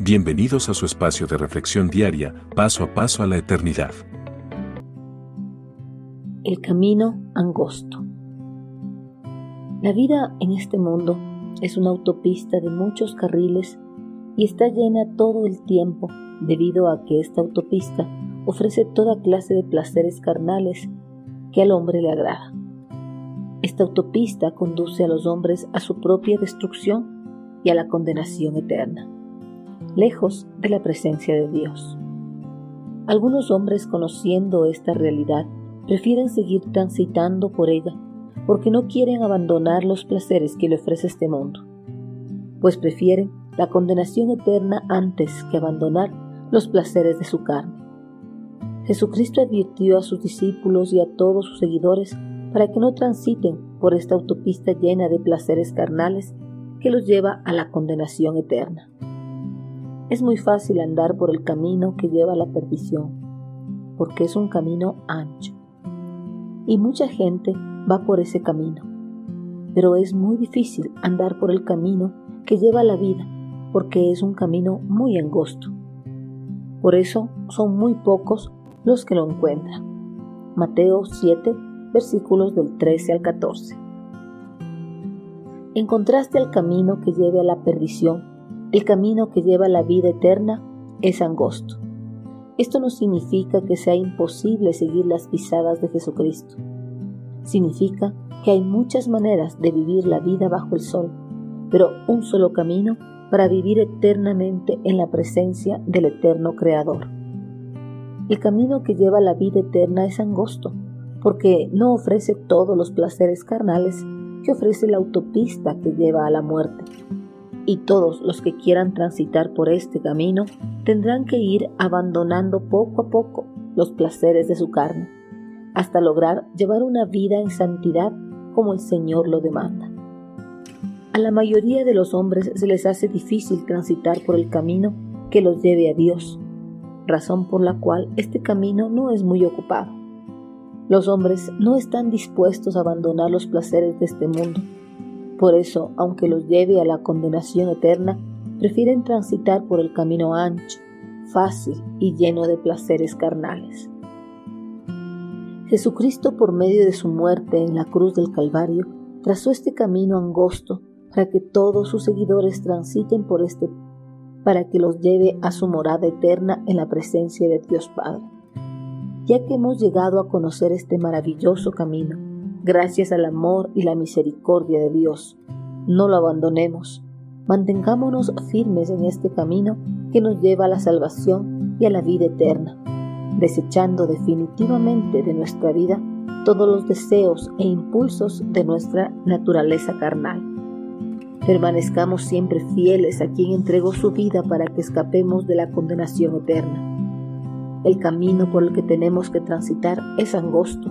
Bienvenidos a su espacio de reflexión diaria, paso a paso a la eternidad. El camino angosto. La vida en este mundo es una autopista de muchos carriles y está llena todo el tiempo debido a que esta autopista ofrece toda clase de placeres carnales que al hombre le agrada. Esta autopista conduce a los hombres a su propia destrucción y a la condenación eterna lejos de la presencia de Dios. Algunos hombres conociendo esta realidad prefieren seguir transitando por ella porque no quieren abandonar los placeres que le ofrece este mundo, pues prefieren la condenación eterna antes que abandonar los placeres de su carne. Jesucristo advirtió a sus discípulos y a todos sus seguidores para que no transiten por esta autopista llena de placeres carnales que los lleva a la condenación eterna. Es muy fácil andar por el camino que lleva a la perdición, porque es un camino ancho. Y mucha gente va por ese camino. Pero es muy difícil andar por el camino que lleva a la vida, porque es un camino muy angosto. Por eso son muy pocos los que lo encuentran. Mateo 7, versículos del 13 al 14. Encontraste el camino que lleve a la perdición el camino que lleva a la vida eterna es angosto. Esto no significa que sea imposible seguir las pisadas de Jesucristo. Significa que hay muchas maneras de vivir la vida bajo el sol, pero un solo camino para vivir eternamente en la presencia del eterno Creador. El camino que lleva a la vida eterna es angosto, porque no ofrece todos los placeres carnales que ofrece la autopista que lleva a la muerte y todos los que quieran transitar por este camino tendrán que ir abandonando poco a poco los placeres de su carne, hasta lograr llevar una vida en santidad como el Señor lo demanda. A la mayoría de los hombres se les hace difícil transitar por el camino que los lleve a Dios, razón por la cual este camino no es muy ocupado. Los hombres no están dispuestos a abandonar los placeres de este mundo por eso, aunque los lleve a la condenación eterna, prefieren transitar por el camino ancho, fácil y lleno de placeres carnales. Jesucristo, por medio de su muerte en la cruz del Calvario, trazó este camino angosto para que todos sus seguidores transiten por este, para que los lleve a su morada eterna en la presencia de Dios Padre. Ya que hemos llegado a conocer este maravilloso camino, gracias al amor y la misericordia de Dios. No lo abandonemos. Mantengámonos firmes en este camino que nos lleva a la salvación y a la vida eterna, desechando definitivamente de nuestra vida todos los deseos e impulsos de nuestra naturaleza carnal. Permanezcamos siempre fieles a quien entregó su vida para que escapemos de la condenación eterna. El camino por el que tenemos que transitar es angosto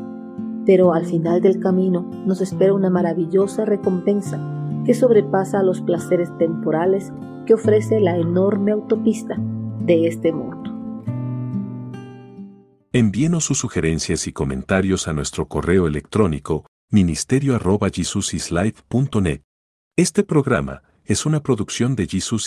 pero al final del camino nos espera una maravillosa recompensa que sobrepasa los placeres temporales que ofrece la enorme autopista de este mundo. Envíenos sus sugerencias y comentarios a nuestro correo electrónico ministerio.jesusislife.net. Este programa es una producción de Jesus